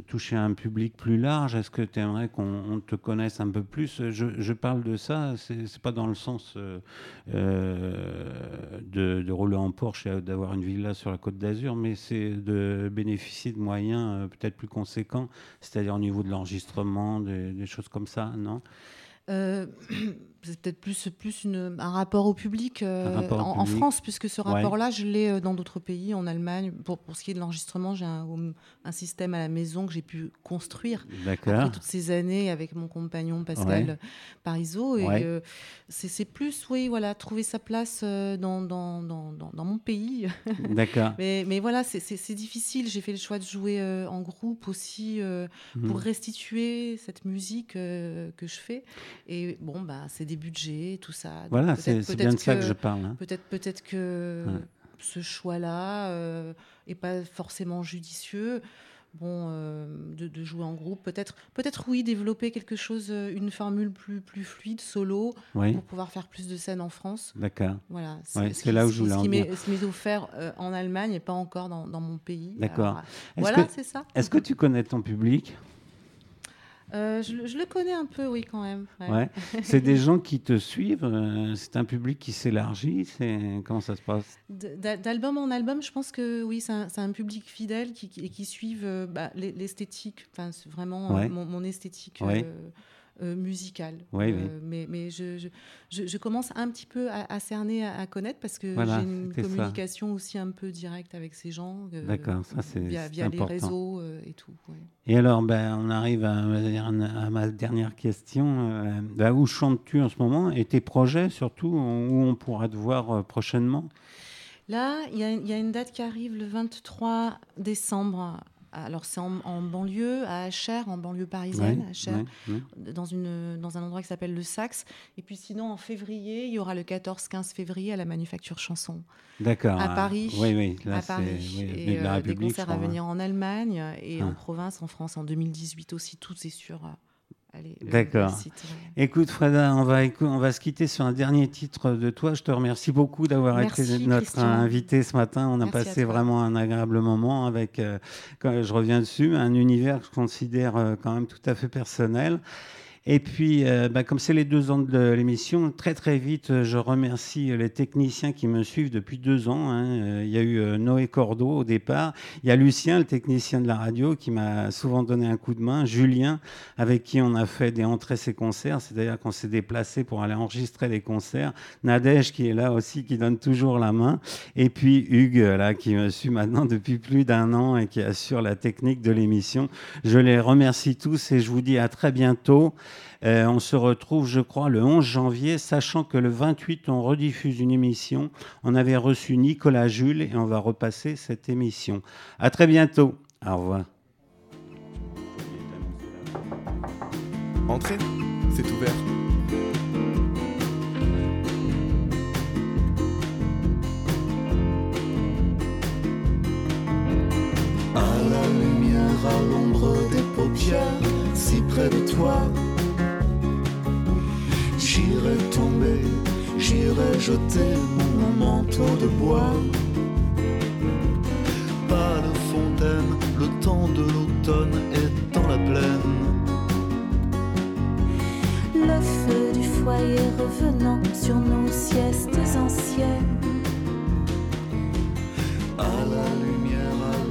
toucher un public plus large? Est-ce que tu aimerais qu'on on te connaisse un peu plus? Je, parle de ça, c'est pas dans le sens euh, de, rouler en Porsche et d'avoir une villa sur la côte d'Azur, mais c'est de bénéficier de moyens peut-être plus conséquents, c'est-à-dire au niveau de l'enregistrement, des, choses comme ça, non? [CLEARS THROAT] c'est peut-être plus, plus une, un rapport au public, euh, au en. France, puisque ce Ouais. rapport-là, je l'ai euh, dans d'autres pays, en Allemagne. Pour, pour ce qui est de l'enregistrement, j'ai un, système à la maison que j'ai pu construire après toutes ces années avec mon compagnon Pascal Ouais. Parizeau. Et Ouais. euh, c'est plus, oui, voilà, trouver sa place dans, dans, dans, dans, dans mon pays. [LAUGHS] D'accord. mais, mais voilà, c'est- difficile. J'ai fait le choix de jouer euh, en groupe aussi pour Mhm. restituer cette musique que je fais. Et bon, bah, c'est des budgets, tout ça. Donc Voilà, c'est bien de ça que je parle. hein. Peut-être peut-être que Ouais. ce choix-là euh, est pas forcément judicieux. bon, de, jouer en groupe. Peut-être, peut-être oui, développer quelque chose, une formule plus, plus fluide, solo, pour pouvoir faire plus de scènes en France. D'accord. Voilà. C'est, là où je voulais en venir. Ce qui m'est offert en Allemagne et pas encore dans, dans mon pays. D'accord. Voilà, c'est ça. Est-ce que tu connais ton public? Euh, je, le connais un peu, oui, quand même. Ouais. [LAUGHS] c'est des gens qui te suivent. Euh, c'est un public qui s'élargit. C'est comment ça se passe? D'album en album, je pense que oui, c'est un, public fidèle qui, qui, qui suivent euh, bah, l'esthétique. Enfin, vraiment mon, mon, esthétique. Euh, musical. Euh, mais, mais je, je, je, commence un petit peu à, cerner, à, connaître parce que j'ai une communication aussi un peu directe avec ces gens. Euh, D'accord, ça c'est via, via les réseaux et tout. Et alors, ben, on arrive à, à ma dernière question. Ben, où chantes-tu en ce moment et tes projets surtout où on pourra te voir prochainement? Là, il y, y, a une date qui arrive le 23 décembre alors c'est en, banlieue, à Acher, en banlieue parisienne, Dans, une, dans un endroit qui s'appelle le Saxe. Et puis sinon, en février, il y aura le 14-15 février à la Manufacture Chanson. D'accord. À Paris. Oui, oui. à Paris. et euh, des concerts à venir en Allemagne et en ah. province, en France, en 2018 aussi. Tout est sur D'accord. Écoute, Freda, on va, on va se quitter sur un dernier titre de toi. Je te remercie beaucoup d'avoir été notre invité ce matin. On a passé vraiment un agréable moment avec, euh, quand je reviens dessus, un univers que je considère euh, quand même tout à fait personnel. Et puis, euh, bah, comme c'est les deux ans de l'émission, très très vite, euh, je remercie les techniciens qui me suivent depuis deux ans. Hein. Euh, il y a eu Noé Cordeau au départ. Il y a Lucien, le technicien de la radio, qui m'a souvent donné un coup de main. Julien, avec qui on a fait des entrées et concerts, c'est-à-dire qu'on s'est déplacé pour aller enregistrer des concerts. Nadège, qui est là aussi, qui donne toujours la main. Et puis Hugues, là, qui me suit maintenant [LAUGHS] depuis plus d'un an et qui assure la technique de l'émission. Je les remercie tous et je vous dis à très bientôt. Euh, on se retrouve, je crois, le 11 janvier, sachant que le 28, on rediffuse une émission. On avait reçu Nicolas Jules et on va repasser cette émission. À très bientôt. Au revoir. Entrez, c'est ouvert. À la lumière, à l'ombre des paupières, si près de toi J'irai tomber, j'irai jeter mon manteau de bois. Pas de fontaine, le temps de l'automne est dans la plaine. Le feu du foyer revenant sur nos siestes anciennes. À la lumière, à la